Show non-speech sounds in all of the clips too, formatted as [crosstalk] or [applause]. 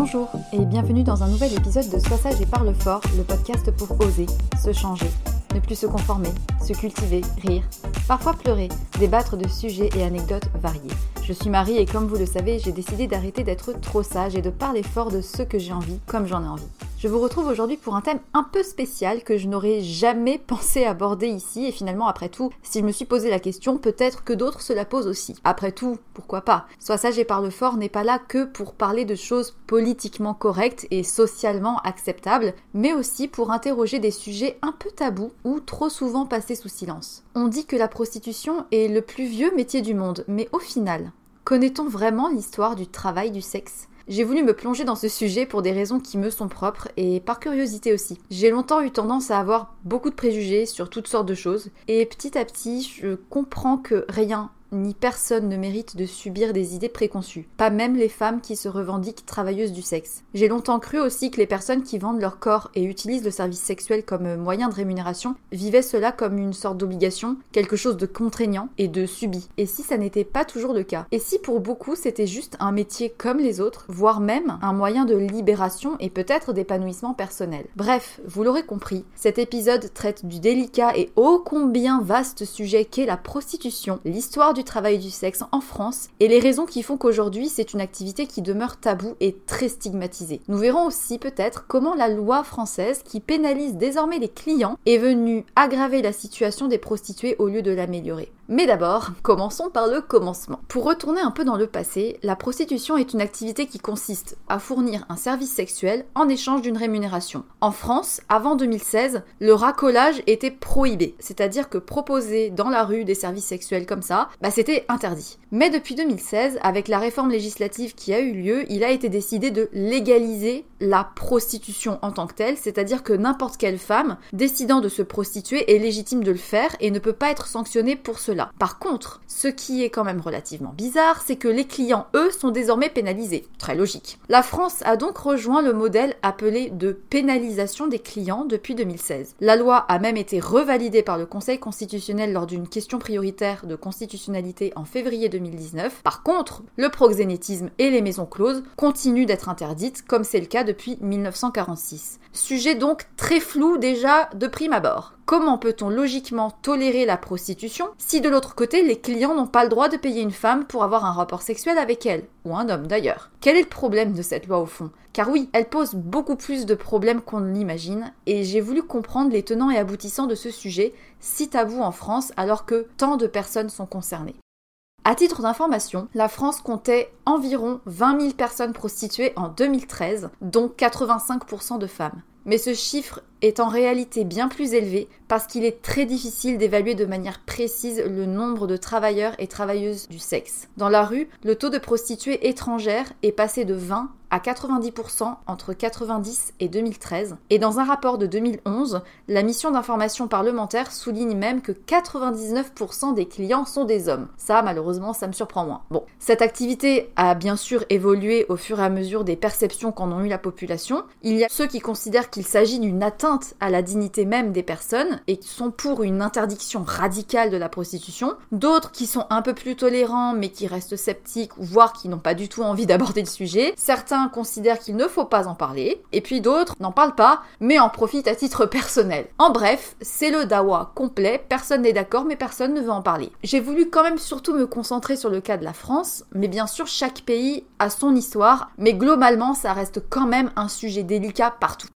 Bonjour et bienvenue dans un nouvel épisode de Sois sage et parle fort, le podcast pour oser, se changer, ne plus se conformer, se cultiver, rire, parfois pleurer, débattre de sujets et anecdotes variés. Je suis Marie et comme vous le savez, j'ai décidé d'arrêter d'être trop sage et de parler fort de ce que j'ai envie comme j'en ai envie. Je vous retrouve aujourd'hui pour un thème un peu spécial que je n'aurais jamais [laughs] pensé aborder ici et finalement après tout, si je me suis posé la question, peut-être que d'autres se la posent aussi. Après tout, pourquoi pas? Sois sage et parle fort n'est pas là que pour parler de choses politiquement correctes et socialement acceptables, mais aussi pour interroger des sujets un peu tabous ou trop souvent passés sous silence. On dit que la prostitution est le plus vieux métier du monde, mais au final, connaît-on vraiment l'histoire du travail du sexe? J'ai voulu me plonger dans ce sujet pour des raisons qui me sont propres et par curiosité aussi. J'ai longtemps eu tendance à avoir beaucoup de préjugés sur toutes sortes de choses et petit à petit je comprends que rien ni personne ne mérite de subir des idées préconçues, pas même les femmes qui se revendiquent travailleuses du sexe. J'ai longtemps cru aussi que les personnes qui vendent leur corps et utilisent le service sexuel comme moyen de rémunération vivaient cela comme une sorte d'obligation, quelque chose de contraignant et de subi. Et si ça n'était pas toujours le cas? Et si pour beaucoup c'était juste un métier comme les autres, voire même un moyen de libération et peut-être d'épanouissement personnel? Bref, vous l'aurez compris, cet épisode traite du délicat et ô combien vaste sujet qu'est la prostitution, l'histoire du du travail du sexe en France et les raisons qui font qu'aujourd'hui c'est une activité qui demeure taboue et très stigmatisée. Nous verrons aussi peut-être comment la loi française qui pénalise désormais les clients est venue aggraver la situation des prostituées au lieu de l'améliorer. Mais d'abord, commençons par le commencement. Pour retourner un peu dans le passé, la prostitution est une activité qui consiste à fournir un service sexuel en échange d'une rémunération. En France, avant 2016, le racolage était prohibé, c'est-à-dire que proposer dans la rue des services sexuels comme ça, bah c'était interdit. Mais depuis 2016, avec la réforme législative qui a eu lieu, il a été décidé de légaliser la prostitution en tant que telle, c'est-à-dire que n'importe quelle femme décidant de se prostituer est légitime de le faire et ne peut pas être sanctionnée pour cela. Par contre, ce qui est quand même relativement bizarre, c'est que les clients, eux, sont désormais pénalisés. Très logique. La France a donc rejoint le modèle appelé de pénalisation des clients depuis 2016. La loi a même été revalidée par le Conseil constitutionnel lors d'une question prioritaire de constitutionnalité en février 2019. Par contre, le proxénétisme et les maisons closes continuent d'être interdites, comme c'est le cas depuis 1946. Sujet donc très flou déjà de prime abord. Comment peut-on logiquement tolérer la prostitution si de l'autre côté les clients n'ont pas le droit de payer une femme pour avoir un rapport sexuel avec elle Ou un homme d'ailleurs? Quel est le problème de cette loi au fond? Car oui, elle pose beaucoup plus de problèmes qu'on ne l'imagine et j'ai voulu comprendre les tenants et aboutissants de ce sujet si tabou en France alors que tant de personnes sont concernées. À titre d'information, la France comptait environ 20 000 personnes prostituées en 2013, dont 85% de femmes. Mais ce chiffre est en réalité bien plus élevé parce qu'il est très difficile d'évaluer de manière précise le nombre de travailleurs et travailleuses du sexe. Dans la rue, le taux de prostituées étrangères est passé de 20 à 90% entre 90 et 2013. Et dans un rapport de 2011, la mission d'information parlementaire souligne même que 99% des clients sont des hommes. Ça, malheureusement, ça me surprend moins. Bon, cette activité a bien sûr évolué au fur et à mesure des perceptions qu'en ont eu la population. Il y a ceux qui considèrent qu'il s'agit d'une atteinte à la dignité même des personnes et qui sont pour une interdiction radicale de la prostitution, d'autres qui sont un peu plus tolérants mais qui restent sceptiques voire qui n'ont pas du tout envie [laughs] d'aborder le sujet, certains considèrent qu'il ne faut pas en parler, et puis d'autres n'en parlent pas mais en profitent à titre personnel. En bref, c'est le dawa complet, personne n'est d'accord mais personne ne veut en parler. J'ai voulu quand même surtout me concentrer sur le cas de la France, mais bien sûr chaque pays a son histoire, mais globalement ça reste quand même un sujet délicat partout.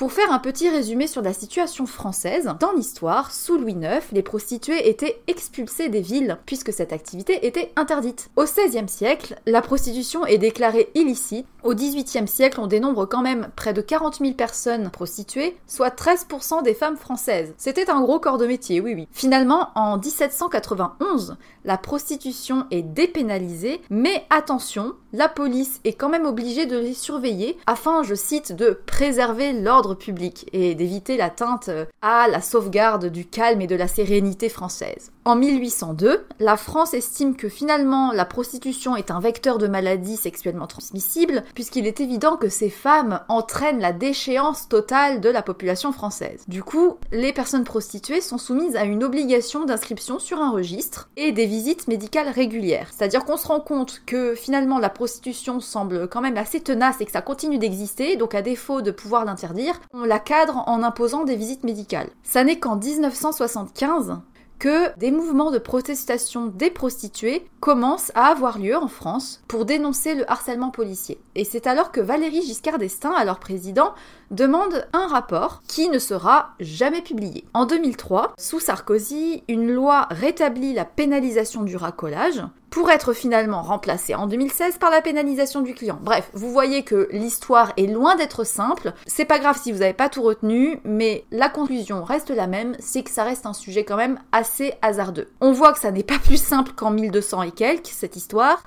Pour faire un petit résumé sur la situation française, dans l'histoire, sous Louis IX, les prostituées étaient expulsées des villes, puisque cette activité était interdite. Au XVIe siècle, la prostitution est déclarée illicite. Au XVIIIe siècle, on dénombre quand même près de 40 000 personnes prostituées, soit 13% des femmes françaises. C'était un gros corps de métier, oui oui. Finalement, en 1791, la prostitution est dépénalisée, mais attention, la police est quand même obligée de les surveiller afin, je cite, de préserver l'ordre public et d'éviter l'atteinte euh, à la sauvegarde du calme et de la sérénité française. En 1802, la France estime que finalement la prostitution est un vecteur de maladies sexuellement transmissibles, puisqu'il est évident que ces femmes entraînent la déchéance totale de la population française. Du coup, les personnes prostituées sont soumises à une obligation d'inscription sur un registre et des visites médicales régulières. C'est-à-dire qu'on se rend compte que finalement la prostitution semble quand même assez tenace et que ça continue d'exister, donc à défaut de pouvoir l'interdire, on la cadre en imposant des visites médicales. Ça n'est qu'en 1975 que des mouvements de protestation des prostituées commencent à avoir lieu en France pour dénoncer le harcèlement policier. Et c'est alors que Valérie Giscard d'Estaing, alors président, demande un rapport qui ne sera jamais publié. En 2003, sous Sarkozy, une loi rétablit la pénalisation du racolage pour être finalement remplacée en 2016 par la pénalisation du client. Bref, vous voyez que l'histoire est loin d'être simple. C'est pas grave si vous n'avez pas tout retenu, mais la conclusion reste la même, c'est que ça reste un sujet quand même assez hasardeux. On voit que ça n'est pas plus simple qu'en 1200 et quelques, cette histoire,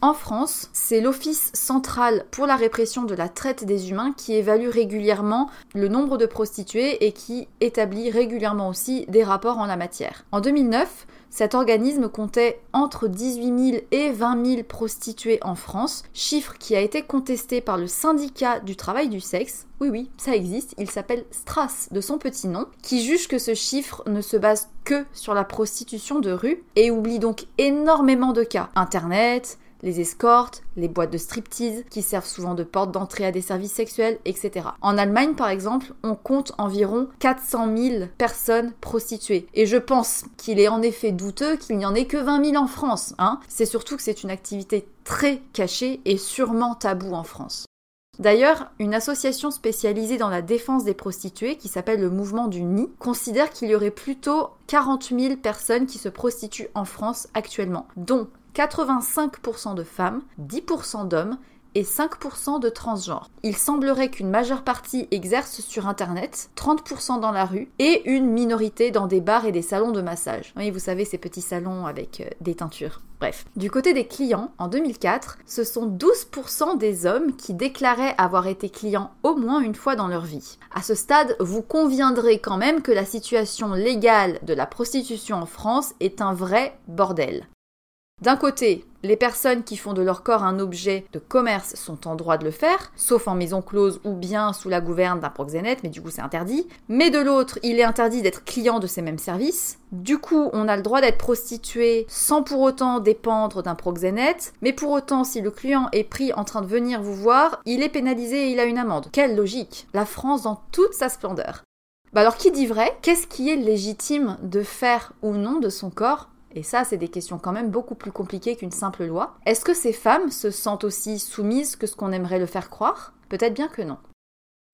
en France, c'est l'Office central pour la répression de la traite des humains qui évalue régulièrement le nombre de prostituées et qui établit régulièrement aussi des rapports en la matière. En 2009, cet organisme comptait entre 18 000 et 20 000 prostituées en France, chiffre qui a été contesté par le syndicat du travail du sexe. Oui, oui, ça existe, il s'appelle Strass de son petit nom, qui juge que ce chiffre ne se base que sur la prostitution de rue et oublie donc énormément de cas. Internet, les escortes, les boîtes de striptease, qui servent souvent de porte d'entrée à des services sexuels, etc. En Allemagne, par exemple, on compte environ 400 000 personnes prostituées. Et je pense qu'il est en effet douteux qu'il n'y en ait que 20 000 en France. Hein c'est surtout que c'est une activité très cachée et sûrement tabou en France. D'ailleurs, une association spécialisée dans la défense des prostituées, qui s'appelle le Mouvement du Nid, considère qu'il y aurait plutôt 40 000 personnes qui se prostituent en France actuellement, dont 85% de femmes, 10% d'hommes et 5% de transgenres. Il semblerait qu'une majeure partie exerce sur Internet, 30% dans la rue et une minorité dans des bars et des salons de massage. Oui, vous savez, ces petits salons avec euh, des teintures. Bref. Du côté des clients, en 2004, ce sont 12% des hommes qui déclaraient avoir été clients au moins une fois dans leur vie. À ce stade, vous conviendrez quand même que la situation légale de la prostitution en France est un vrai bordel. D'un côté, les personnes qui font de leur corps un objet de commerce sont en droit de le faire, sauf en maison close ou bien sous la gouverne d'un proxénète, mais du coup c'est interdit. Mais de l'autre, il est interdit d'être client de ces mêmes services. Du coup, on a le droit d'être prostitué sans pour autant dépendre d'un proxénète, mais pour autant, si le client est pris en train de venir vous voir, il est pénalisé et il a une amende. Quelle logique La France dans toute sa splendeur. Bah alors qui dit vrai? Qu'est-ce qui est légitime de faire ou non de son corps et ça, c'est des questions quand même beaucoup plus compliquées qu'une simple loi. Est-ce que ces femmes se sentent aussi soumises que ce qu'on aimerait le faire croire? Peut-être bien que non.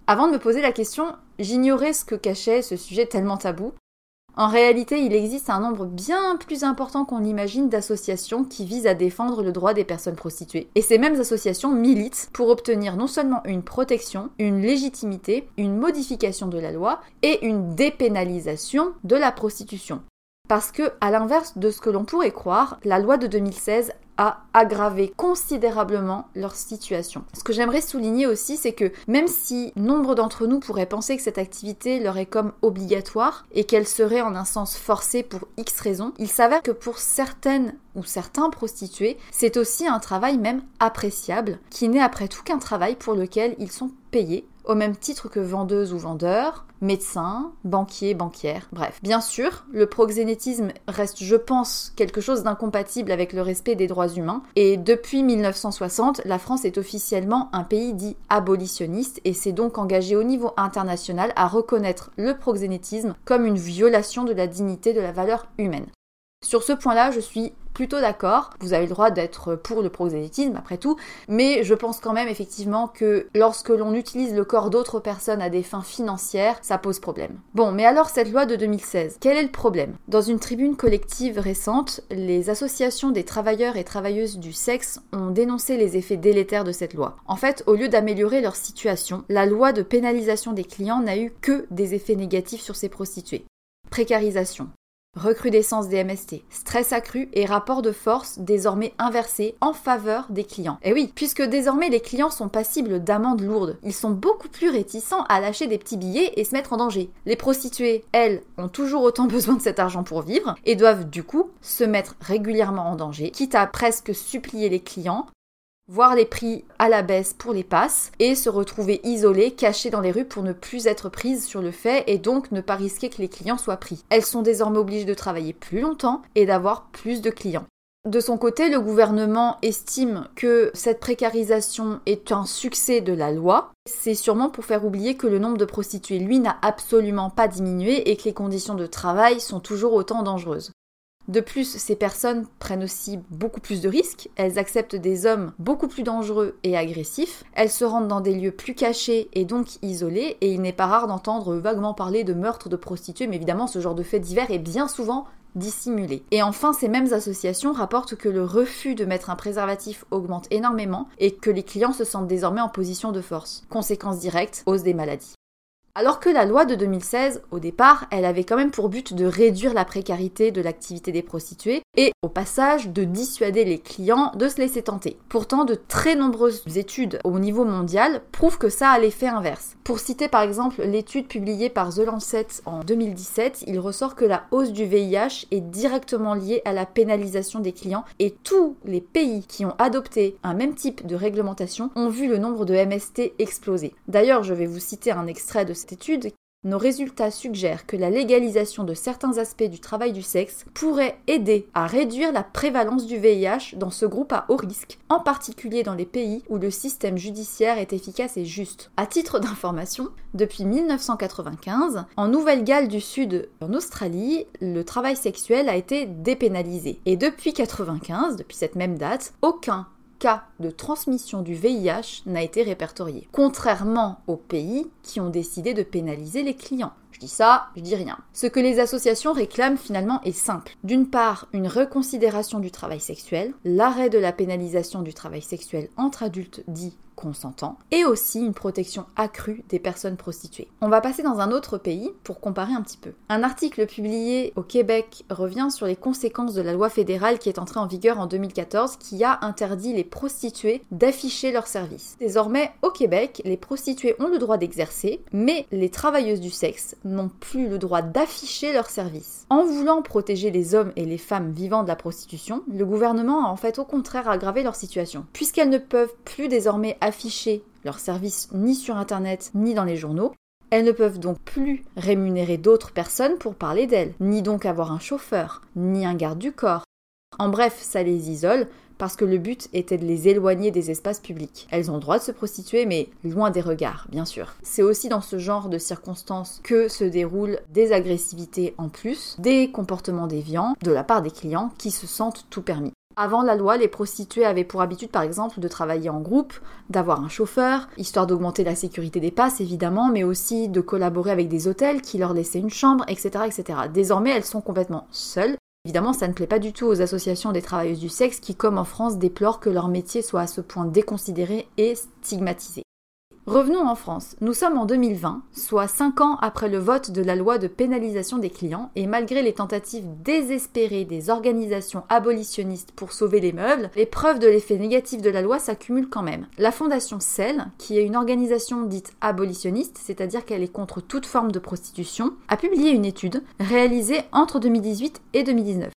Avant de me poser la question, j'ignorais ce que cachait ce sujet tellement tabou. En réalité, il existe un nombre bien plus important qu'on imagine d'associations qui visent à défendre le droit des personnes prostituées. Et ces mêmes associations militent pour obtenir non seulement une protection, une légitimité, une modification de la loi et une dépénalisation de la prostitution. Parce que, à l'inverse de ce que l'on pourrait croire, la loi de 2016 a aggravé considérablement leur situation. Ce que j'aimerais souligner aussi, c'est que même si nombre d'entre nous pourraient penser que cette activité leur est comme obligatoire et qu'elle serait en un sens forcée pour X raisons, il s'avère que pour certaines ou certains prostitués, c'est aussi un travail même appréciable, qui n'est après tout qu'un travail pour lequel ils sont payés au même titre que vendeuses ou vendeurs, médecins, banquiers, banquières, bref. Bien sûr, le proxénétisme reste, je pense, quelque chose d'incompatible avec le respect des droits humains, et depuis 1960, la France est officiellement un pays dit abolitionniste et s'est donc engagé au niveau international à reconnaître le proxénétisme comme une violation de la dignité de la valeur humaine. Sur ce point-là, je suis plutôt d'accord. Vous avez le droit d'être pour le proxénétisme après tout, mais je pense quand même effectivement que lorsque l'on utilise le corps d'autres personnes à des fins financières, ça pose problème. Bon, mais alors cette loi de 2016, quel est le problème? Dans une tribune collective récente, les associations des travailleurs et travailleuses du sexe ont dénoncé les effets délétères de cette loi. En fait, au lieu d'améliorer leur situation, la loi de pénalisation des clients n'a eu que des effets négatifs sur ces prostituées. Précarisation, Recrudescence des MST, stress accru et rapport de force désormais inversé en faveur des clients. Et oui, puisque désormais les clients sont passibles d'amendes lourdes, ils sont beaucoup plus réticents à lâcher des petits billets et se mettre en danger. Les prostituées, elles, ont toujours autant [laughs] besoin de cet argent pour vivre et doivent du coup se mettre régulièrement en danger, quitte à presque supplier les clients voir les prix à la baisse pour les passes et se retrouver isolées, cachées dans les rues pour ne plus être prises sur le fait et donc ne pas risquer que les clients soient pris. Elles sont désormais obligées de travailler plus longtemps et d'avoir plus de clients. De son côté, le gouvernement estime que cette précarisation est un succès de la loi. C'est sûrement pour faire oublier que le nombre de prostituées, lui, n'a absolument pas diminué et que les conditions de travail sont toujours autant dangereuses. De plus, ces personnes prennent aussi beaucoup plus de risques, elles acceptent des hommes beaucoup plus dangereux et agressifs, elles se rendent dans des lieux plus cachés et donc isolés, et il n'est pas rare d'entendre vaguement parler de meurtres de prostituées, mais évidemment ce genre de fait divers est bien souvent dissimulé. Et enfin, ces mêmes associations rapportent que le refus de mettre un préservatif augmente énormément et que les clients se sentent désormais en position de force. Conséquence directe, hausse des maladies. Alors que la loi de 2016, au départ, elle avait quand même pour but de réduire la précarité de l'activité des prostituées et, au passage, de dissuader les clients de se laisser tenter. Pourtant, de très nombreuses études au niveau mondial prouvent que ça a l'effet inverse. Pour citer par exemple l'étude publiée par The Lancet en 2017, il ressort que la hausse du VIH est directement liée à la pénalisation des clients et tous les pays qui ont adopté un même type de réglementation ont vu le nombre de MST exploser. D'ailleurs, je vais vous citer un extrait de étude nos résultats suggèrent que la légalisation de certains aspects du travail du sexe pourrait aider à réduire la prévalence du VIH dans ce groupe à haut risque, en particulier dans les pays où le système judiciaire est efficace et juste. À titre d'information, depuis 1995, en Nouvelle-Galles du Sud, en Australie, le travail sexuel a été dépénalisé. Et depuis 1995, depuis cette même date, aucun de transmission du VIH n'a été répertorié, contrairement aux pays qui ont décidé de pénaliser les clients. Je dis ça, je dis rien. Ce que les associations réclament finalement est simple. D'une part, une reconsidération du travail sexuel, l'arrêt de la pénalisation du travail sexuel entre adultes dits consentant, et aussi une protection accrue des personnes prostituées. On va passer dans un autre pays pour comparer un petit peu. Un article publié au Québec revient sur les conséquences de la loi fédérale qui est entrée en vigueur en 2014 qui a interdit les prostituées d'afficher leurs services. Désormais, au Québec, les prostituées ont le droit d'exercer, mais les travailleuses du sexe n'ont plus le droit d'afficher leurs services. En voulant protéger les hommes et les femmes vivant de la prostitution, le gouvernement a en fait au contraire aggravé leur situation, puisqu'elles ne peuvent plus désormais afficher leurs services ni sur Internet ni dans les journaux, elles ne peuvent donc plus rémunérer d'autres personnes pour parler d'elles, ni donc avoir un chauffeur, ni un garde du corps. En bref, ça les isole parce que le but était de les éloigner des espaces publics. Elles ont le droit de se prostituer, mais loin des regards, bien sûr. C'est aussi dans ce genre de circonstances que se déroulent des agressivités en plus, des comportements déviants de la part des clients qui se sentent tout permis. Avant la loi, les prostituées avaient pour habitude, par exemple, de travailler en groupe, d'avoir un chauffeur, histoire d'augmenter la sécurité des passes, évidemment, mais aussi de collaborer avec des hôtels qui leur laissaient une chambre, etc., etc. Désormais, elles sont complètement seules. Évidemment, ça ne plaît pas du tout aux associations des travailleuses du sexe qui, comme en France, déplorent que leur métier soit à ce point déconsidéré et stigmatisé. Revenons en France. Nous sommes en 2020, soit 5 ans après le vote de la loi de pénalisation des clients, et malgré les tentatives désespérées des organisations abolitionnistes pour sauver les meubles, les preuves de l'effet négatif de la loi s'accumulent quand même. La fondation CEL, qui est une organisation dite abolitionniste, c'est-à-dire qu'elle est contre toute forme de prostitution, a publié une étude réalisée entre 2018 et 2019.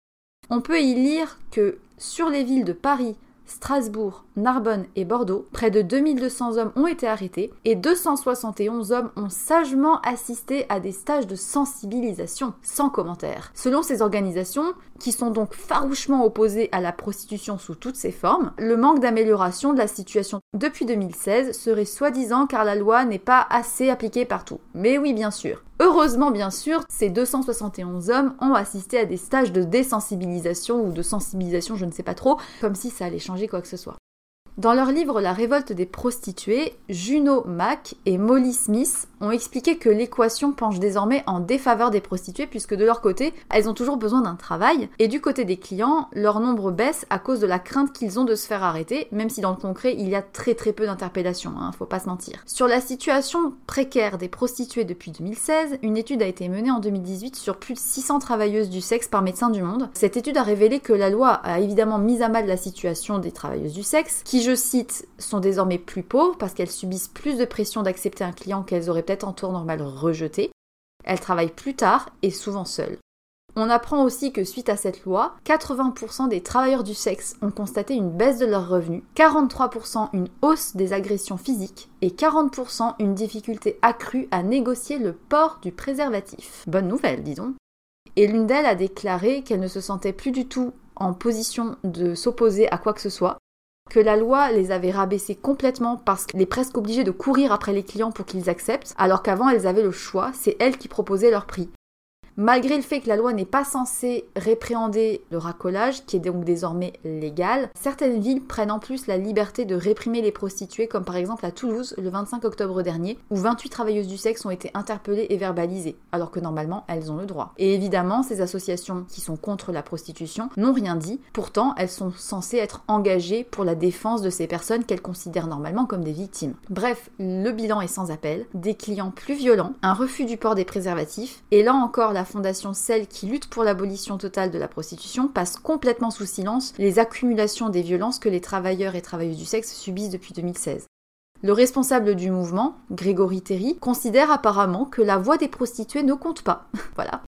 On peut y lire que sur les villes de Paris, Strasbourg, Narbonne et Bordeaux, près de 2200 hommes ont été arrêtés et 271 hommes ont sagement assisté à des stages de sensibilisation, sans commentaire. Selon ces organisations, qui sont donc farouchement opposées à la prostitution sous toutes ses formes, le manque d'amélioration de la situation depuis 2016 serait soi-disant car la loi n'est pas assez appliquée partout. Mais oui, bien sûr. Heureusement, bien sûr, ces 271 hommes ont assisté à des stages de désensibilisation ou de sensibilisation, je ne sais pas trop, comme si ça allait changer quoi que ce soit. Dans leur livre La révolte des prostituées, Juno Mack et Molly Smith ont expliqué que l'équation penche désormais en défaveur des prostituées puisque de leur côté, elles ont toujours besoin d'un travail et du côté des clients, leur nombre baisse à cause de la crainte qu'ils ont de se faire arrêter, même si dans le concret, il y a très très peu d'interpellations, hein, faut pas se mentir. Sur la situation précaire des prostituées depuis 2016, une étude a été menée en 2018 sur plus de 600 travailleuses du sexe par Médecins du Monde. Cette étude a révélé que la loi a évidemment mis à mal la situation des travailleuses du sexe, qui je cite, sont désormais plus pauvres parce qu'elles subissent plus de pression d'accepter un client qu'elles auraient peut-être en tour normal rejeté. Elles travaillent plus tard et souvent seules. On apprend aussi que suite à cette loi, 80% des travailleurs du sexe ont constaté une baisse de leurs revenus, 43% une hausse des agressions physiques et 40% une difficulté accrue à négocier le port du préservatif. Bonne nouvelle, disons. Et l'une d'elles a déclaré qu'elle ne se sentait plus du tout en position de s'opposer à quoi que ce soit, que la loi les avait rabaissées complètement parce qu'elle est presque obligée de courir après les clients pour qu'ils acceptent, alors qu'avant elles avaient le choix, c'est elles qui proposaient leur prix. Malgré le fait que la loi n'est pas censée répréhender le racolage, qui est donc désormais légal, certaines villes prennent en plus la liberté de réprimer les prostituées, comme par exemple à Toulouse le 25 octobre dernier, où 28 travailleuses du sexe ont été interpellées et verbalisées, alors que normalement elles ont le droit. Et évidemment, ces associations qui sont contre la prostitution n'ont rien dit, pourtant elles sont censées être engagées pour la défense de ces personnes qu'elles considèrent normalement comme des victimes. Bref, le bilan est sans appel, des clients plus violents, un refus du port des préservatifs, et là encore la fondation Celle qui lutte pour l'abolition totale de la prostitution passe complètement sous silence les accumulations des violences que les travailleurs et travailleuses du sexe subissent depuis 2016. Le responsable du mouvement, Grégory Terry, considère apparemment que la voix des prostituées ne compte pas. [laughs] voilà.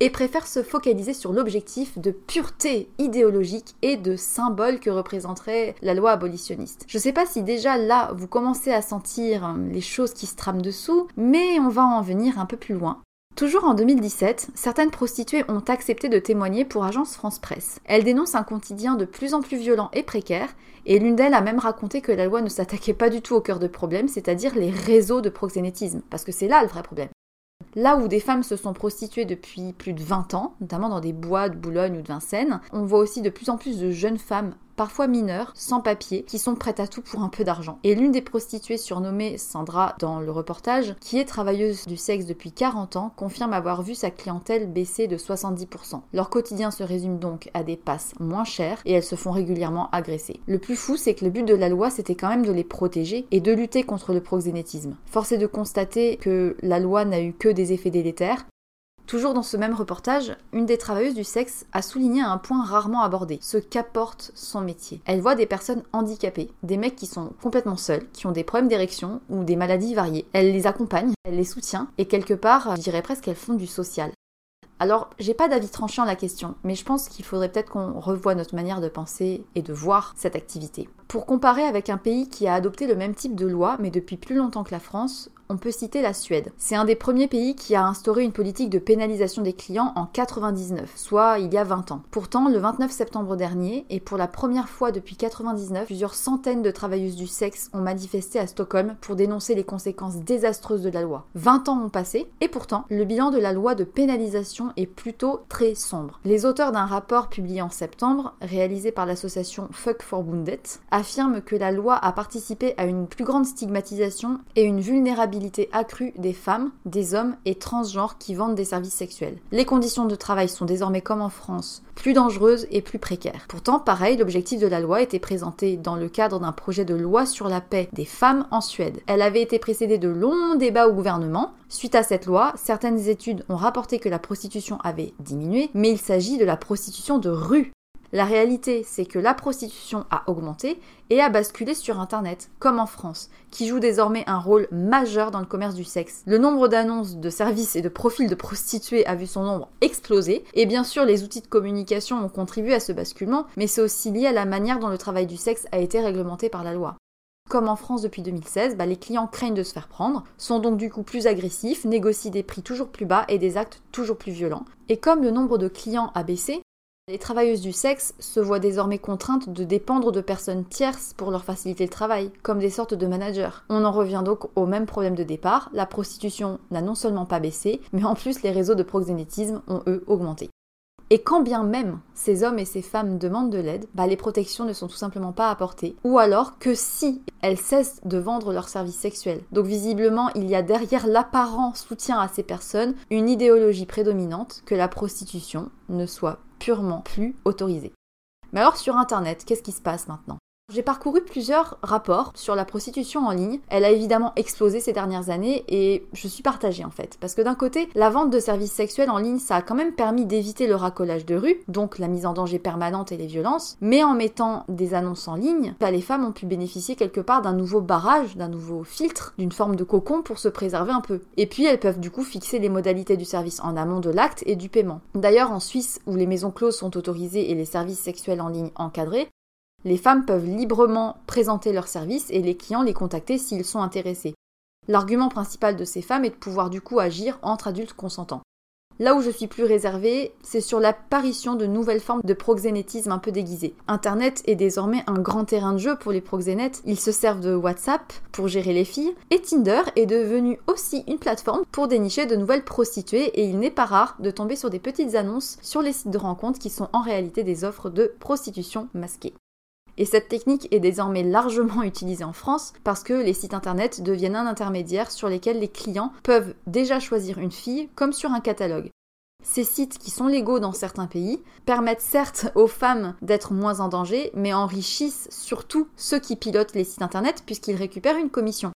et préfèrent se focaliser sur l'objectif de pureté idéologique et de symbole que représenterait la loi abolitionniste. Je sais pas si déjà là vous commencez à sentir les choses qui se trament dessous, mais on va en venir un peu plus loin. Toujours en 2017, certaines prostituées ont accepté de témoigner pour Agence France Presse. Elles dénoncent un quotidien de plus en plus violent et précaire, et l'une d'elles a même raconté que la loi ne s'attaquait pas du tout au cœur de problème, c'est-à-dire les réseaux de proxénétisme, parce que c'est là le vrai problème. Là où des femmes se sont prostituées depuis plus de 20 ans, notamment dans des bois de Boulogne ou de Vincennes, on voit aussi de plus en plus de jeunes femmes parfois mineures, sans papier, qui sont prêtes à tout pour un peu d'argent. Et l'une des prostituées surnommée Sandra dans le reportage, qui est travailleuse du sexe depuis 40 ans, confirme avoir vu sa clientèle baisser de 70%. Leur quotidien se résume donc à des passes moins chères et elles se font régulièrement agresser. Le plus fou, c'est que le but de la loi, c'était quand même de les protéger et de lutter contre le proxénétisme. Force est de constater que la loi n'a eu que des effets délétères, Toujours dans ce même reportage, une des travailleuses du sexe a souligné un point rarement abordé, ce qu'apporte son métier. Elle voit des personnes handicapées, des mecs qui sont complètement seuls, qui ont des problèmes d'érection ou des maladies variées. Elle les accompagne, elle les soutient et quelque part, je dirais presque qu'elles font du social. Alors, j'ai pas d'avis tranchant à la question, mais je pense qu'il faudrait peut-être qu'on revoie notre manière de penser et de voir cette activité. Pour comparer avec un pays qui a adopté le même type de loi, mais depuis plus longtemps que la France, on peut citer la Suède. C'est un des premiers pays qui a instauré une politique de pénalisation des clients en 99, soit il y a 20 ans. Pourtant, le 29 septembre dernier, et pour la première fois depuis 99, plusieurs centaines de travailleuses du sexe ont manifesté à Stockholm pour dénoncer les conséquences désastreuses de la loi. 20 ans ont passé, et pourtant, le bilan de la loi de pénalisation est plutôt très sombre. Les auteurs d'un rapport publié en septembre, réalisé par l'association Fuck for Bundet, affirment que la loi a participé à une plus grande stigmatisation et une vulnérabilité accrue des femmes, des hommes et transgenres qui vendent des services sexuels. Les conditions de travail sont désormais comme en France, plus dangereuses et plus précaires. Pourtant, pareil, l'objectif de la loi était présenté dans le cadre d'un projet de loi sur la paix des femmes en Suède. Elle avait été précédée de longs débats au gouvernement. Suite à cette loi, certaines études ont rapporté que la prostitution avait diminué, mais il s'agit de la prostitution de rue la réalité, c'est que la prostitution a augmenté et a basculé sur Internet, comme en France, qui joue désormais un rôle majeur dans le commerce du sexe. Le nombre d'annonces, de services et de profils de prostituées a vu son nombre exploser, et bien sûr les outils de communication ont contribué à ce basculement, mais c'est aussi lié à la manière dont le travail du sexe a été réglementé par la loi. Comme en France depuis 2016, bah, les clients craignent de se faire prendre, sont donc du coup plus agressifs, négocient des prix toujours plus bas et des actes toujours plus violents. Et comme le nombre de clients a baissé, les travailleuses du sexe se voient désormais contraintes de dépendre de personnes tierces pour leur faciliter le travail, comme des sortes de managers. On en revient donc au même problème de départ, la prostitution n'a non seulement pas baissé, mais en plus les réseaux de proxénétisme ont eux augmenté. Et quand bien même ces hommes et ces femmes demandent de l'aide, bah les protections ne sont tout simplement pas apportées. Ou alors que si elles cessent de vendre leurs services sexuels. Donc visiblement, il y a derrière l'apparent soutien à ces personnes une idéologie prédominante que la prostitution ne soit purement plus autorisée. Mais alors sur Internet, qu'est-ce qui se passe maintenant? J'ai parcouru plusieurs rapports sur la prostitution en ligne. Elle a évidemment explosé ces dernières années et je suis partagée en fait. Parce que d'un côté, la vente de services sexuels en ligne, ça a quand même permis d'éviter le racolage de rue, donc la mise en danger permanente et les violences. Mais en mettant des annonces en ligne, bah, les femmes ont pu bénéficier quelque part d'un nouveau barrage, d'un nouveau filtre, d'une forme de cocon pour se préserver un peu. Et puis elles peuvent du coup fixer les modalités du service en amont de l'acte et du paiement. D'ailleurs en Suisse, où les maisons closes sont autorisées et les services sexuels en ligne encadrés, les femmes peuvent librement présenter leurs services et les clients les contacter s'ils sont intéressés. L'argument principal de ces femmes est de pouvoir du coup agir entre adultes consentants. Là où je suis plus réservée, c'est sur l'apparition de nouvelles formes de proxénétisme un peu déguisées. Internet est désormais un grand terrain de jeu pour les proxénètes. Ils se servent de WhatsApp pour gérer les filles. Et Tinder est devenu aussi une plateforme pour dénicher de nouvelles prostituées et il n'est pas rare de tomber sur des petites annonces sur les sites de rencontres qui sont en réalité des offres de prostitution masquée. Et cette technique est désormais largement [laughs] utilisée en France parce que les sites internet deviennent un intermédiaire sur lesquels les clients peuvent déjà choisir une fille comme sur un catalogue. Ces sites qui sont légaux dans certains pays permettent certes aux femmes d'être moins en danger, mais enrichissent surtout ceux qui pilotent les sites internet puisqu'ils récupèrent une commission.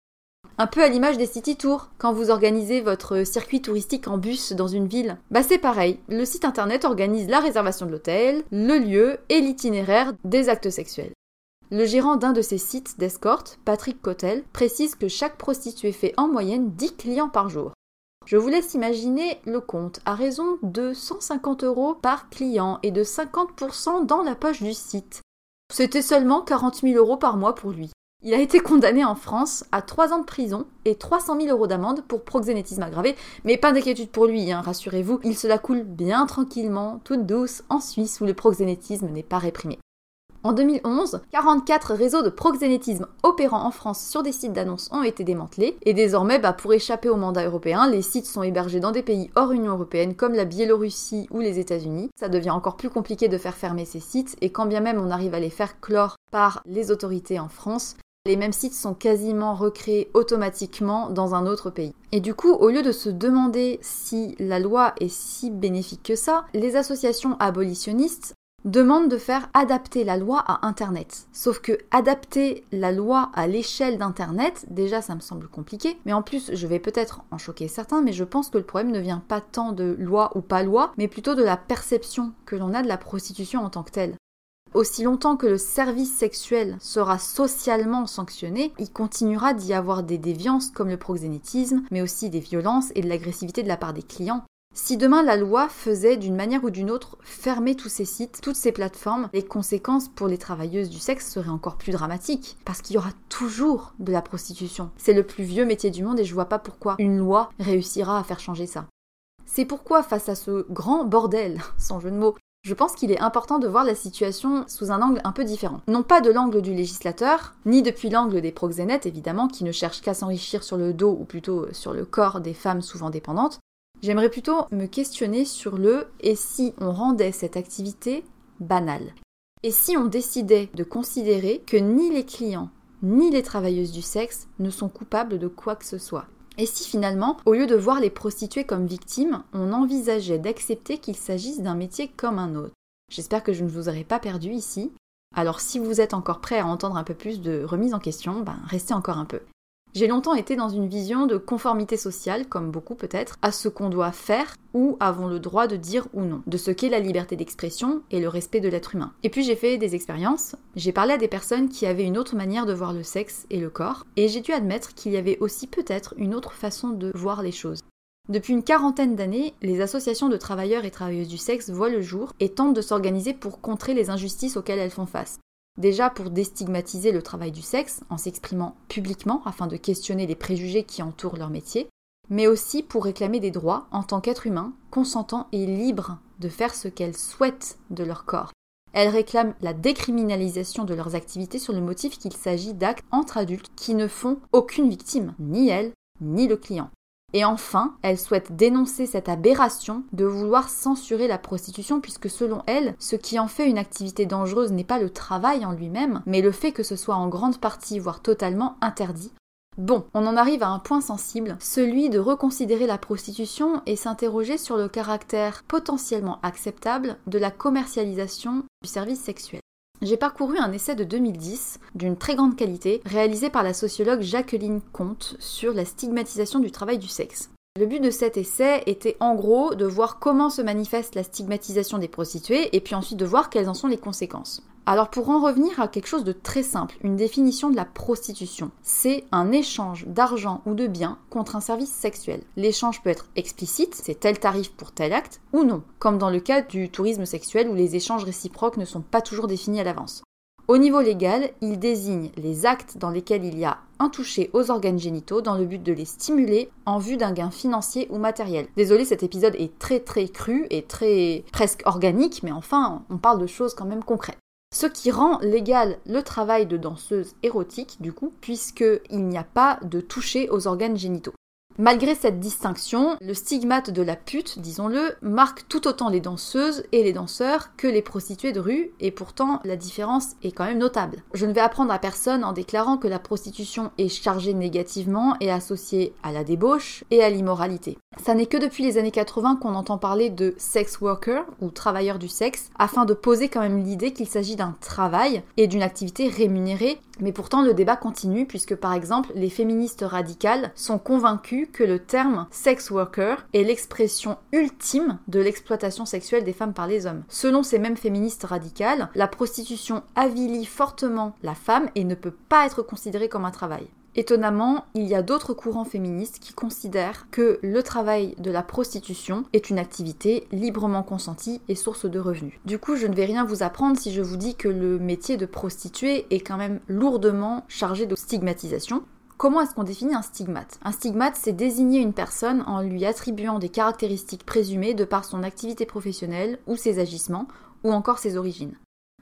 Un peu à l'image des city tours, quand vous organisez votre circuit touristique en bus dans une ville. Bah c'est pareil, le site internet organise la réservation de l'hôtel, le lieu et l'itinéraire des actes sexuels. Le gérant d'un de ces sites d'escorte, Patrick Cotel, précise que chaque prostituée fait en moyenne 10 clients par jour. Je vous laisse imaginer le compte à raison de 150 euros par client et de 50% dans la poche du site. C'était seulement 40 000 euros par mois pour lui. Il a été condamné en France à 3 ans de prison et 300 000 euros d'amende pour proxénétisme aggravé, mais pas d'inquiétude pour lui, hein, rassurez-vous, il se la coule bien tranquillement, toute douce, en Suisse où le proxénétisme n'est pas réprimé. En 2011, 44 réseaux de proxénétisme opérant en France sur des sites d'annonces ont été démantelés, et désormais, bah, pour échapper au mandat européen, les sites sont hébergés dans des pays hors Union européenne comme la Biélorussie ou les États-Unis. Ça devient encore plus compliqué de faire fermer ces sites, et quand bien même on arrive à les faire clore par les autorités en France, les mêmes sites sont quasiment recréés automatiquement dans un autre pays. Et du coup, au lieu de se demander si la loi est si bénéfique que ça, les associations abolitionnistes demande de faire adapter la loi à Internet. Sauf que adapter la loi à l'échelle d'Internet, déjà ça me semble compliqué, mais en plus je vais peut-être en choquer certains, mais je pense que le problème ne vient pas tant de loi ou pas loi, mais plutôt de la perception que l'on a de la prostitution en tant que telle. Aussi longtemps que le service sexuel sera socialement sanctionné, il continuera d'y avoir des déviances comme le proxénétisme, mais aussi des violences et de l'agressivité de la part des clients. Si demain la loi faisait d'une manière ou d'une autre fermer tous ces sites, toutes ces plateformes, les conséquences pour les travailleuses du sexe seraient encore plus dramatiques. Parce qu'il y aura toujours de la prostitution. C'est le plus vieux métier du monde et je vois pas pourquoi une loi réussira à faire changer ça. C'est pourquoi face à ce grand bordel, [laughs] sans jeu de mots, je pense qu'il est important de voir la situation sous un angle un peu différent. Non pas de l'angle du législateur, ni depuis l'angle des proxénètes évidemment, qui ne cherchent qu'à s'enrichir sur le dos ou plutôt sur le corps des femmes souvent dépendantes, J'aimerais plutôt me questionner sur le et si on rendait cette activité banale? Et si on décidait de considérer que ni les clients ni les travailleuses du sexe ne sont coupables de quoi que ce soit? Et si finalement, au lieu de voir les prostituées comme victimes, on envisageait d'accepter qu'il s'agisse d'un métier comme un autre? J'espère que je ne vous aurai pas perdu ici. Alors si vous êtes encore prêt à entendre un peu plus de remise en question, ben restez encore un peu. J'ai longtemps été dans une vision de conformité sociale, comme beaucoup peut-être, à ce qu'on doit faire ou avons le droit de dire ou non, de ce qu'est la liberté d'expression et le respect de l'être humain. Et puis j'ai fait des expériences, j'ai parlé à des personnes qui avaient une autre manière de voir le sexe et le corps, et j'ai dû admettre qu'il y avait aussi peut-être une autre façon de voir les choses. Depuis une quarantaine d'années, les associations de travailleurs et travailleuses du sexe voient le jour et tentent de s'organiser pour contrer les injustices auxquelles elles font face. Déjà pour déstigmatiser le travail du sexe en s'exprimant publiquement afin de questionner les préjugés qui entourent leur métier, mais aussi pour réclamer des droits en tant qu'être humain, consentant et libre de faire ce qu'elles souhaitent de leur corps. Elles réclament la décriminalisation de leurs activités sur le motif qu'il s'agit d'actes entre adultes qui ne font aucune victime, ni elles, ni le client. Et enfin, elle souhaite dénoncer cette aberration de vouloir censurer la prostitution puisque selon elle, ce qui en fait une activité dangereuse n'est pas le travail en lui-même, mais le fait que ce soit en grande partie, voire totalement interdit. Bon, on en arrive à un point sensible, celui de reconsidérer la prostitution et s'interroger sur le caractère potentiellement acceptable de la commercialisation du service sexuel. J'ai parcouru un essai de 2010 d'une très grande qualité réalisé par la sociologue Jacqueline Comte sur la stigmatisation du travail du sexe. Le but de cet essai était en gros de voir comment se manifeste la stigmatisation des prostituées et puis ensuite de voir quelles en sont les conséquences. Alors pour en revenir à quelque chose de très simple, une définition de la prostitution, c'est un échange d'argent ou de biens contre un service sexuel. L'échange peut être explicite, c'est tel tarif pour tel acte, ou non, comme dans le cas du tourisme sexuel où les échanges réciproques ne sont pas toujours définis à l'avance. Au niveau légal, il désigne les actes dans lesquels il y a un toucher aux organes génitaux dans le but de les stimuler en vue d'un gain financier ou matériel. Désolé, cet épisode est très très cru et très presque organique, mais enfin, on parle de choses quand même concrètes. Ce qui rend légal le travail de danseuse érotique, du coup, puisqu'il n'y a pas de toucher aux organes génitaux. Malgré cette distinction, le stigmate de la pute, disons-le, marque tout autant les danseuses et les danseurs que les prostituées de rue, et pourtant la différence est quand même notable. Je ne vais apprendre à personne en déclarant que la prostitution est chargée négativement et associée à la débauche et à l'immoralité. Ça n'est que depuis les années 80 qu'on entend parler de sex worker ou travailleur du sexe, afin de poser quand même l'idée qu'il s'agit d'un travail et d'une activité rémunérée, mais pourtant le débat continue puisque par exemple les féministes radicales sont convaincues que le terme sex worker est l'expression ultime de l'exploitation sexuelle des femmes par les hommes. Selon ces mêmes féministes radicales, la prostitution avilit fortement la femme et ne peut pas être considérée comme un travail. Étonnamment, il y a d'autres courants féministes qui considèrent que le travail de la prostitution est une activité librement consentie et source de revenus. Du coup, je ne vais rien vous apprendre si je vous dis que le métier de prostituée est quand même lourdement chargé de stigmatisation. Comment est-ce qu'on définit un stigmate? Un stigmate, c'est désigner une personne en lui attribuant des caractéristiques présumées de par son activité professionnelle ou ses agissements, ou encore ses origines.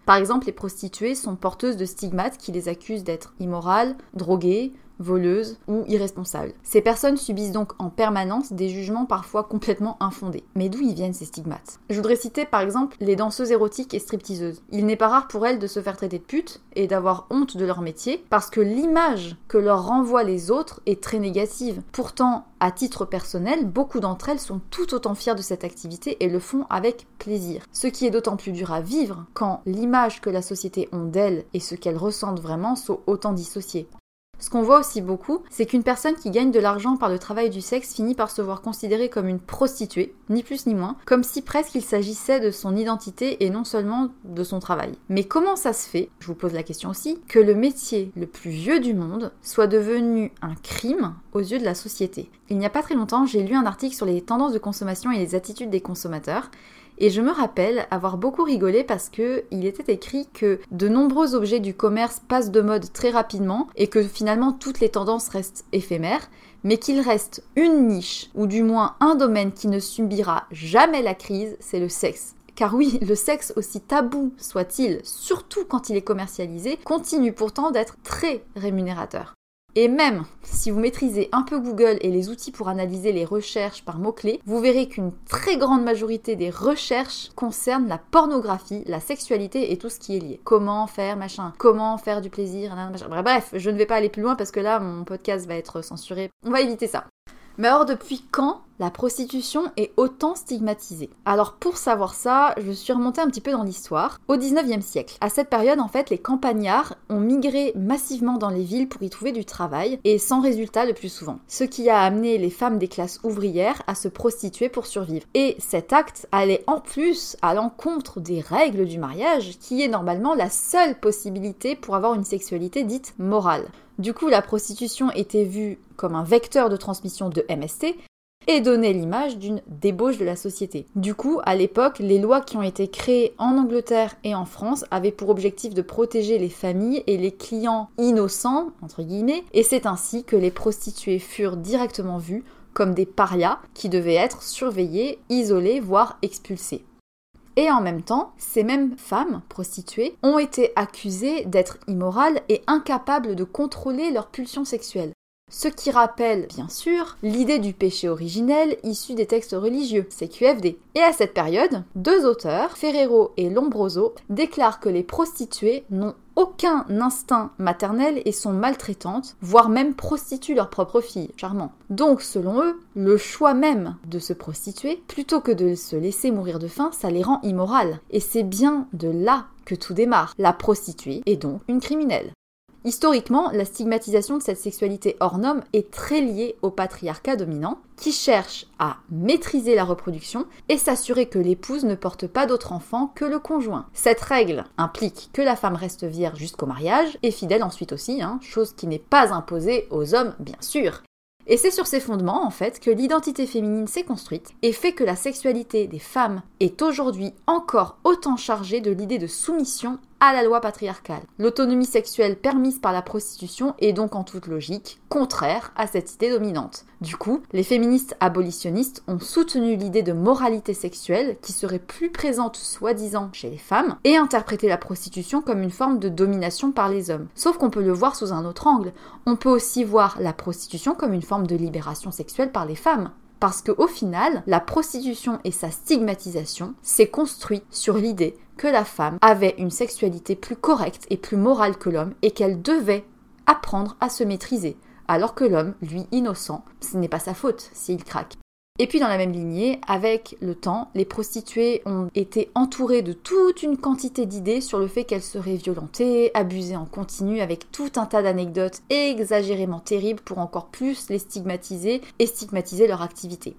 Par exemple, les prostituées sont porteuses de stigmates qui les accusent d'être immorales, droguées, voleuses ou irresponsables. Ces personnes subissent donc en permanence des jugements parfois complètement infondés. Mais d'où ils viennent ces stigmates? Je voudrais citer par exemple les danseuses érotiques et stripteaseuses. Il n'est pas rare pour elles de se faire traiter de putes et d'avoir honte de leur métier parce que l'image que leur renvoient les autres est très négative. Pourtant, à titre personnel, beaucoup d'entre elles sont tout autant fières de cette activité et le font avec plaisir. Ce qui est d'autant plus dur à vivre quand l'image que la société ont d'elles et ce qu'elles ressentent vraiment sont autant dissociées. Ce qu'on voit aussi beaucoup, c'est qu'une personne qui gagne de l'argent par le travail du sexe finit par se voir considérée comme une prostituée, ni plus ni moins, comme si presque il s'agissait de son identité et non seulement de son travail. Mais comment ça se fait, je vous pose la question aussi, que le métier le plus vieux du monde soit devenu un crime aux yeux de la société. Il n'y a pas très longtemps, j'ai lu un article sur les tendances de consommation et les attitudes des consommateurs, et je me rappelle avoir beaucoup rigolé parce que il était écrit que de nombreux objets du commerce passent de mode très rapidement et que finalement toutes les tendances restent éphémères, mais qu'il reste une niche, ou du moins un domaine qui ne subira jamais la crise, c'est le sexe. Car oui, le sexe, aussi tabou soit-il, surtout quand il est commercialisé, continue pourtant d'être très rémunérateur. Et même si vous maîtrisez un peu Google et les outils pour analyser les recherches par mots-clés, vous verrez qu'une très grande majorité des recherches concernent la pornographie, la sexualité et tout ce qui est lié. Comment faire machin, comment faire du plaisir, machin. Bref, je ne vais pas aller plus loin parce que là, mon podcast va être censuré. On va éviter ça. Mais alors depuis quand la prostitution est autant stigmatisée? Alors pour savoir ça, je suis remontée un petit peu dans l'histoire. Au 19e siècle, à cette période en fait, les campagnards ont migré massivement dans les villes pour y trouver du travail et sans résultat le plus souvent. Ce qui a amené les femmes des classes ouvrières à se prostituer pour survivre. Et cet acte allait en plus à l'encontre des règles du mariage qui est normalement la seule possibilité pour avoir une sexualité dite morale. Du coup, la prostitution était vue comme un vecteur de transmission de MST et donnait l'image d'une débauche de la société. Du coup, à l'époque, les lois qui ont été créées en Angleterre et en France avaient pour objectif de protéger les familles et les clients innocents, entre guillemets, et c'est ainsi que les prostituées furent directement vues comme des parias qui devaient être surveillées, isolées, voire expulsées. Et en même temps, ces mêmes femmes prostituées ont été accusées d'être immorales et incapables de contrôler leurs pulsions sexuelles. Ce qui rappelle, bien sûr, l'idée du péché originel issu des textes religieux, CQFD. Et à cette période, deux auteurs, Ferrero et Lombroso, déclarent que les prostituées n'ont aucun instinct maternel et sont maltraitantes, voire même prostituent leurs propres filles. Charmant. Donc, selon eux, le choix même de se prostituer, plutôt que de se laisser mourir de faim, ça les rend immorales. Et c'est bien de là que tout démarre. La prostituée est donc une criminelle. Historiquement, la stigmatisation de cette sexualité hors norme est très liée au patriarcat dominant, qui cherche à maîtriser la reproduction et s'assurer que l'épouse ne porte pas d'autre enfant que le conjoint. Cette règle implique que la femme reste vierge jusqu'au mariage et fidèle ensuite aussi, hein, chose qui n'est pas imposée aux hommes bien sûr. Et c'est sur ces fondements, en fait, que l'identité féminine s'est construite et fait que la sexualité des femmes est aujourd'hui encore autant chargée de l'idée de soumission à la loi patriarcale. L'autonomie sexuelle permise par la prostitution est donc en toute logique contraire à cette idée dominante. Du coup, les féministes abolitionnistes ont soutenu l'idée de moralité sexuelle qui serait plus présente soi-disant chez les femmes et interprété la prostitution comme une forme de domination par les hommes. Sauf qu'on peut le voir sous un autre angle. On peut aussi voir la prostitution comme une forme de libération sexuelle par les femmes. Parce qu'au final, la prostitution et sa stigmatisation s'est construit sur l'idée que la femme avait une sexualité plus correcte et plus morale que l'homme et qu'elle devait apprendre à se maîtriser, alors que l'homme, lui innocent, ce n'est pas sa faute s'il craque. Et puis dans la même lignée, avec le temps, les prostituées ont été entourées de toute une quantité d'idées sur le fait qu'elles seraient violentées, abusées en continu, avec tout un tas d'anecdotes exagérément terribles pour encore plus les stigmatiser et stigmatiser leur activité.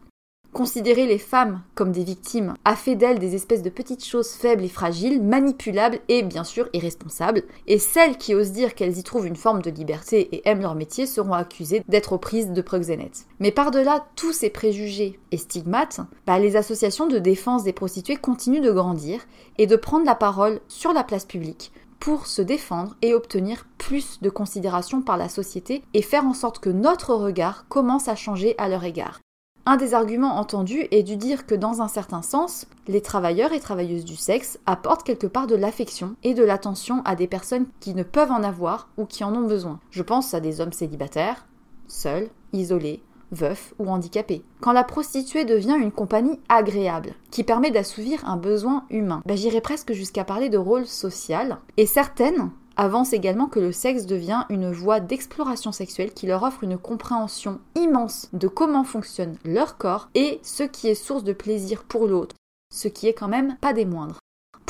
Considérer les femmes comme des victimes a fait d'elles des espèces de petites choses faibles et fragiles, manipulables et bien sûr irresponsables. Et celles qui osent dire qu'elles y trouvent une forme de liberté et aiment leur métier seront accusées d'être aux prises de proxénètes. Mais par-delà tous ces préjugés et stigmates, bah, les associations de défense des prostituées continuent de grandir et de prendre la parole sur la place publique pour se défendre et obtenir plus de considération par la société et faire en sorte que notre regard commence à changer à leur égard. Un des arguments entendus est de dire que dans un certain sens, les travailleurs et travailleuses du sexe apportent quelque part de l'affection et de l'attention à des personnes qui ne peuvent en avoir ou qui en ont besoin. Je pense à des hommes célibataires, seuls, isolés, veufs ou handicapés. Quand la prostituée devient une compagnie agréable, qui permet d'assouvir un besoin humain, bah, j'irais presque jusqu'à parler de rôle social, et certaines avance également que le sexe devient une voie d'exploration sexuelle qui leur offre une compréhension immense de comment fonctionne leur corps et ce qui est source de plaisir pour l'autre, ce qui est quand même pas des moindres.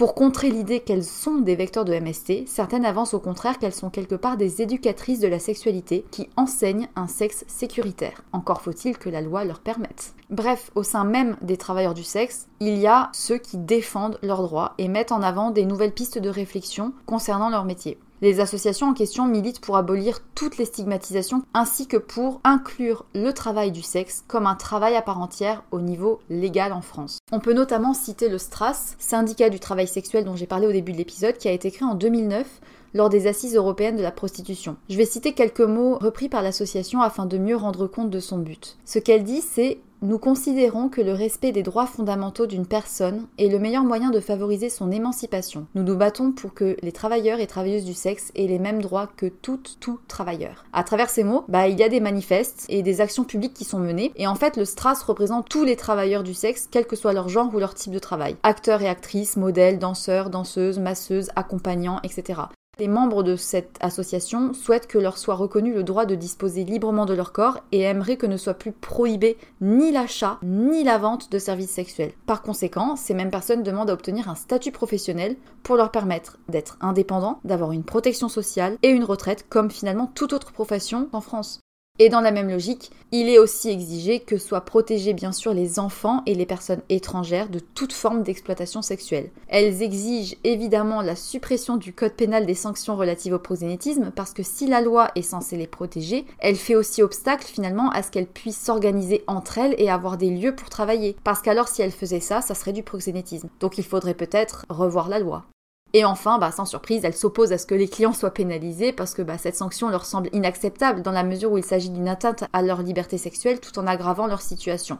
Pour contrer l'idée qu'elles sont des vecteurs de MST, certaines avancent au contraire qu'elles sont quelque part des éducatrices de la sexualité qui enseignent un sexe sécuritaire. Encore faut-il que la loi leur permette. Bref, au sein même des travailleurs du sexe, il y a ceux qui défendent leurs droits et mettent en avant des nouvelles pistes de réflexion concernant leur métier. Les associations en question militent pour abolir toutes les stigmatisations ainsi que pour inclure le travail du sexe comme un travail à part entière au niveau légal en France. On peut notamment citer le STRAS, syndicat du travail sexuel dont j'ai parlé au début de l'épisode, qui a été créé en 2009 lors des assises européennes de la prostitution. Je vais citer quelques mots repris par l'association afin de mieux rendre compte de son but. Ce qu'elle dit, c'est nous considérons que le respect des droits fondamentaux d'une personne est le meilleur moyen de favoriser son émancipation. Nous nous battons pour que les travailleurs et travailleuses du sexe aient les mêmes droits que toutes, tout travailleurs. À travers ces mots, bah, il y a des manifestes et des actions publiques qui sont menées. Et en fait, le STRAS représente tous les travailleurs du sexe, quel que soit leur genre ou leur type de travail. Acteurs et actrices, modèles, danseurs, danseuses, masseuses, accompagnants, etc. Les membres de cette association souhaitent que leur soit reconnu le droit de disposer librement de leur corps et aimeraient que ne soit plus prohibé ni l'achat ni la vente de services sexuels. Par conséquent, ces mêmes personnes demandent à obtenir un statut professionnel pour leur permettre d'être indépendants, d'avoir une protection sociale et une retraite comme finalement toute autre profession en France. Et dans la même logique, il est aussi exigé que soient protégés bien sûr les enfants et les personnes étrangères de toute forme d'exploitation sexuelle. Elles exigent évidemment la suppression du code pénal des sanctions relatives au prosénétisme parce que si la loi est censée les protéger, elle fait aussi obstacle finalement à ce qu'elles puissent s'organiser entre elles et avoir des lieux pour travailler. Parce qu'alors si elles faisaient ça, ça serait du proxénétisme. Donc il faudrait peut-être revoir la loi. Et enfin, bah, sans surprise, elle s'oppose à ce que les clients soient pénalisés parce que bah, cette sanction leur semble inacceptable dans la mesure où il s'agit d'une atteinte à leur liberté sexuelle tout en aggravant leur situation.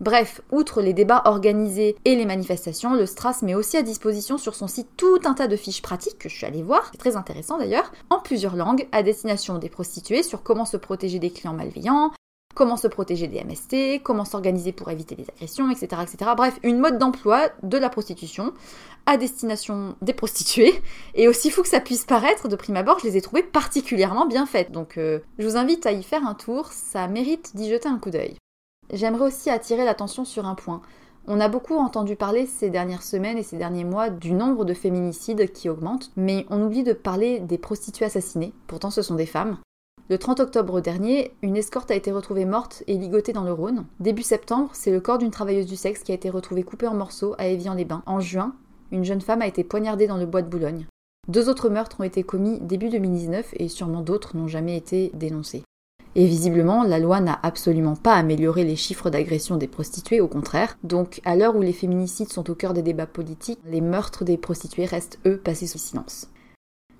Bref, outre les débats organisés et les manifestations, le Stras met aussi à disposition sur son site tout un tas de fiches pratiques que je suis allée voir, c'est très intéressant d'ailleurs, en plusieurs langues à destination des prostituées sur comment se protéger des clients malveillants, comment se protéger des MST, comment s'organiser pour éviter les agressions, etc. etc. Bref, une mode d'emploi de la prostitution à destination des prostituées. Et aussi fou que ça puisse paraître, de prime abord, je les ai trouvées particulièrement bien faites. Donc euh, je vous invite à y faire un tour, ça mérite d'y jeter un coup d'œil. J'aimerais aussi attirer l'attention sur un point. On a beaucoup entendu parler ces dernières semaines et ces derniers mois du nombre de féminicides qui augmente, mais on oublie de parler des prostituées assassinées, pourtant ce sont des femmes. Le 30 octobre dernier, une escorte a été retrouvée morte et ligotée dans le Rhône. Début septembre, c'est le corps d'une travailleuse du sexe qui a été retrouvé coupé en morceaux à Évian-les-Bains. En juin, une jeune femme a été poignardée dans le bois de Boulogne. Deux autres meurtres ont été commis début 2019 et sûrement d'autres n'ont jamais été dénoncés. Et visiblement, la loi n'a absolument pas amélioré les chiffres d'agression des prostituées, au contraire. Donc, à l'heure où les féminicides sont au cœur des débats politiques, les meurtres des prostituées restent, eux, passés sous silence.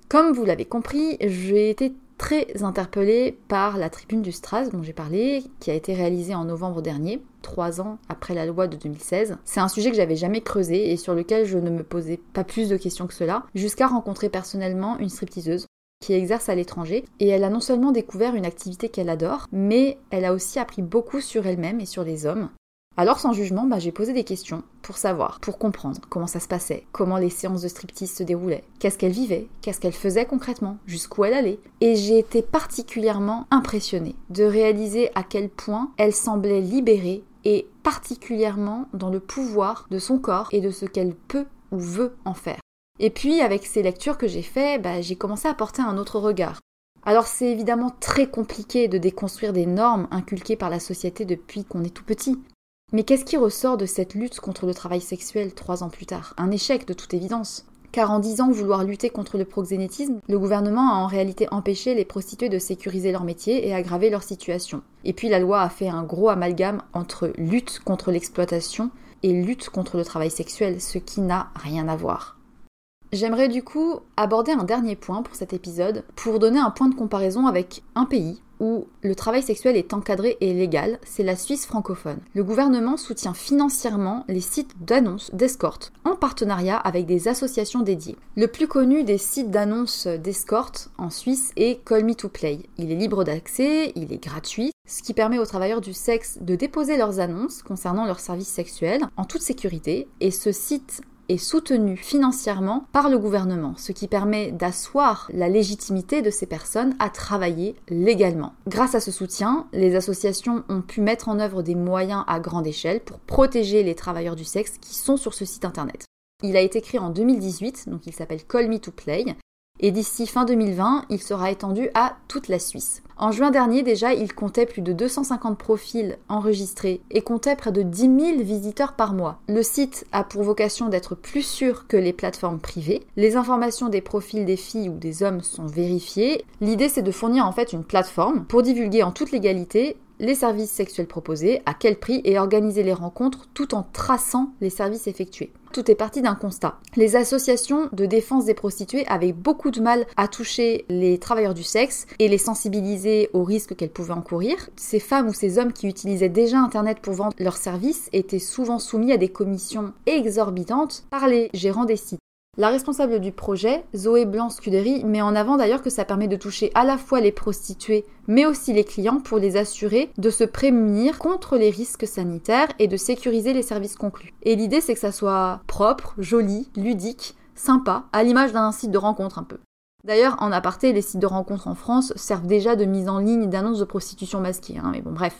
Comme vous l'avez compris, j'ai été très interpellée par la tribune du Stras dont j'ai parlé, qui a été réalisée en novembre dernier, trois ans après la loi de 2016. C'est un sujet que j'avais jamais creusé et sur lequel je ne me posais pas plus de questions que cela, jusqu'à rencontrer personnellement une stripteaseuse qui exerce à l'étranger et elle a non seulement découvert une activité qu'elle adore, mais elle a aussi appris beaucoup sur elle-même et sur les hommes. Alors sans jugement, bah, j'ai posé des questions pour savoir, pour comprendre comment ça se passait, comment les séances de striptease se déroulaient, qu'est-ce qu'elle vivait, qu'est-ce qu'elle faisait concrètement, jusqu'où elle allait. Et j'ai été particulièrement impressionnée de réaliser à quel point elle semblait libérée et particulièrement dans le pouvoir de son corps et de ce qu'elle peut ou veut en faire. Et puis avec ces lectures que j'ai faites, bah, j'ai commencé à porter un autre regard. Alors c'est évidemment très compliqué de déconstruire des normes inculquées par la société depuis qu'on est tout petit. Mais qu'est-ce qui ressort de cette lutte contre le travail sexuel trois ans plus tard? Un échec de toute évidence. Car en disant vouloir lutter contre le proxénétisme, le gouvernement a en réalité empêché les prostituées de sécuriser leur métier et aggraver leur situation. Et puis la loi a fait un gros amalgame entre lutte contre l'exploitation et lutte contre le travail sexuel, ce qui n'a rien à voir. J'aimerais du coup aborder un dernier point pour cet épisode pour donner un point de comparaison avec un pays où le travail sexuel est encadré et légal, c'est la Suisse francophone. Le gouvernement soutient financièrement les sites d'annonces d'escorte en partenariat avec des associations dédiées. Le plus connu des sites d'annonces d'escorte en Suisse est Call Me to Play. Il est libre d'accès, il est gratuit, ce qui permet aux travailleurs du sexe de déposer leurs annonces concernant leurs services sexuels en toute sécurité et ce site est soutenu financièrement par le gouvernement, ce qui permet d'asseoir la légitimité de ces personnes à travailler légalement. Grâce à ce soutien, les associations ont pu mettre en œuvre des moyens à grande échelle pour protéger les travailleurs du sexe qui sont sur ce site internet. Il a été créé en 2018, donc il s'appelle Call Me to Play, et d'ici fin 2020, il sera étendu à toute la Suisse. En juin dernier déjà, il comptait plus de 250 profils enregistrés et comptait près de 10 000 visiteurs par mois. Le site a pour vocation d'être plus sûr que les plateformes privées. Les informations des profils des filles ou des hommes sont vérifiées. L'idée c'est de fournir en fait une plateforme pour divulguer en toute légalité les services sexuels proposés, à quel prix et organiser les rencontres tout en traçant les services effectués. Tout est parti d'un constat. Les associations de défense des prostituées avaient beaucoup de mal à toucher les travailleurs du sexe et les sensibiliser aux risques qu'elles pouvaient encourir. Ces femmes ou ces hommes qui utilisaient déjà Internet pour vendre leurs services étaient souvent soumis à des commissions exorbitantes par les gérants des sites. La responsable du projet, Zoé Blanc-Scudery, met en avant d'ailleurs que ça permet de toucher à la fois les prostituées mais aussi les clients pour les assurer de se prémunir contre les risques sanitaires et de sécuriser les services conclus. Et l'idée c'est que ça soit propre, joli, ludique, sympa, à l'image d'un site de rencontre un peu. D'ailleurs, en aparté, les sites de rencontre en France servent déjà de mise en ligne d'annonces de prostitution masquée, hein, mais bon bref.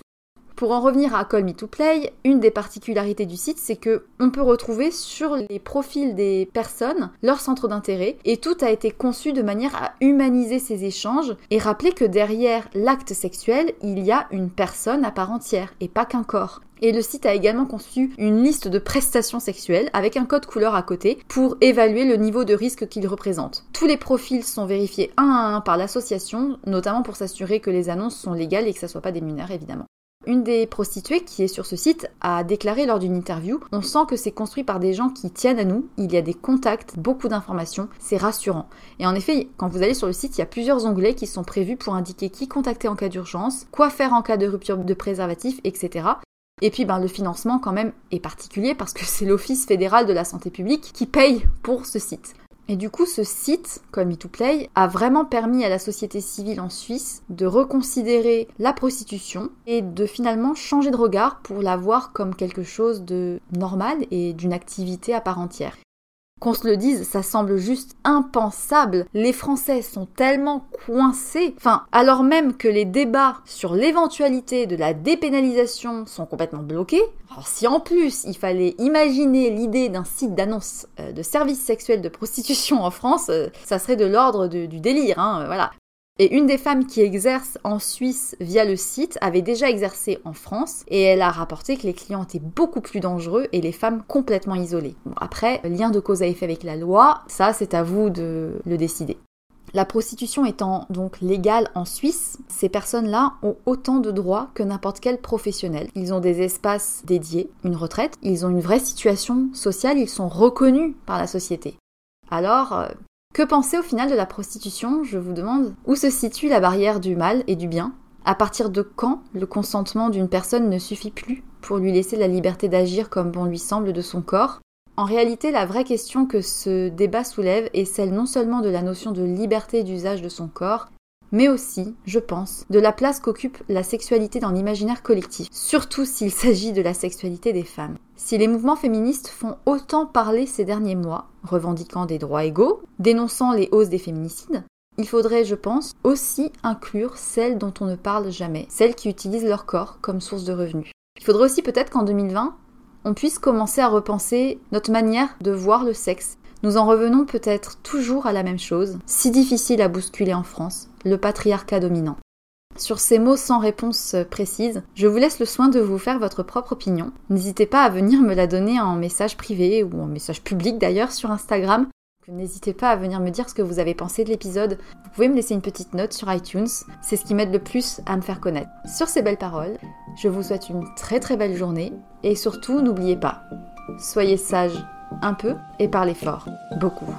Pour en revenir à Call Me to Play, une des particularités du site, c'est que on peut retrouver sur les profils des personnes leur centre d'intérêt et tout a été conçu de manière à humaniser ces échanges et rappeler que derrière l'acte sexuel, il y a une personne à part entière et pas qu'un corps. Et le site a également conçu une liste de prestations sexuelles avec un code couleur à côté pour évaluer le niveau de risque qu'il représente. Tous les profils sont vérifiés un à un par l'association, notamment pour s'assurer que les annonces sont légales et que ça soit pas des mineurs évidemment. Une des prostituées qui est sur ce site a déclaré lors d'une interview On sent que c'est construit par des gens qui tiennent à nous, il y a des contacts, beaucoup d'informations, c'est rassurant. Et en effet, quand vous allez sur le site, il y a plusieurs onglets qui sont prévus pour indiquer qui contacter en cas d'urgence, quoi faire en cas de rupture de préservatif, etc. Et puis ben, le financement quand même est particulier parce que [laughs] c'est l'Office fédéral de la santé publique qui paye pour ce site. Et du coup, ce site, comme Me2Play, a vraiment permis à la société civile en Suisse de reconsidérer la prostitution et de finalement changer de regard pour la voir comme quelque chose de normal et d'une activité à part entière. Qu'on se le dise, ça semble juste impensable. Les Français sont tellement coincés. Enfin, alors même que les débats sur l'éventualité de la dépénalisation sont complètement bloqués. Alors si en plus il fallait imaginer l'idée d'un site d'annonce euh, de services sexuels de prostitution en France, euh, ça serait de l'ordre du délire. Hein, voilà. Et une des femmes qui exerce en Suisse via le site avait déjà exercé en France et elle a rapporté que les clients étaient beaucoup plus dangereux et les femmes complètement isolées. Bon, après, lien de cause à effet avec la loi, ça c'est à vous de le décider. La prostitution étant donc légale en Suisse, ces personnes-là ont autant de droits que n'importe quel professionnel. Ils ont des espaces dédiés, une retraite, ils ont une vraie situation sociale, ils sont reconnus par la société. Alors, euh, que penser au final de la prostitution Je vous demande? Où se situe la barrière du mal et du bien? À partir de quand le consentement d'une personne ne suffit plus pour lui laisser la liberté d'agir comme bon lui semble de son corps? En réalité, la vraie question que ce débat soulève est celle non seulement de la notion de liberté d'usage de son corps, mais aussi, je pense, de la place qu'occupe la sexualité dans l'imaginaire collectif, surtout s'il [laughs] s'agit de la sexualité des femmes. Si les mouvements féministes font autant parler ces derniers mois, revendiquant des droits égaux, dénonçant les hausses des féminicides, il faudrait, je pense, aussi inclure celles dont on ne parle jamais, celles qui utilisent leur corps comme source de revenus. Il faudrait aussi peut-être qu'en 2020, on puisse commencer à repenser notre manière de voir le sexe. Nous en revenons peut-être toujours à la même chose, si difficile à bousculer en France, le patriarcat dominant. Sur ces mots sans réponse précise, je vous laisse le soin de vous faire votre propre opinion. N'hésitez pas à venir me la donner en message privé ou en message public d'ailleurs sur Instagram. N'hésitez pas à venir me dire ce que vous avez pensé de l'épisode. Vous pouvez me laisser une petite note sur iTunes, c'est ce qui m'aide le plus à me faire connaître. Sur ces belles paroles, je vous souhaite une très très belle journée et surtout n'oubliez pas, soyez sage un peu et parlez fort, beaucoup.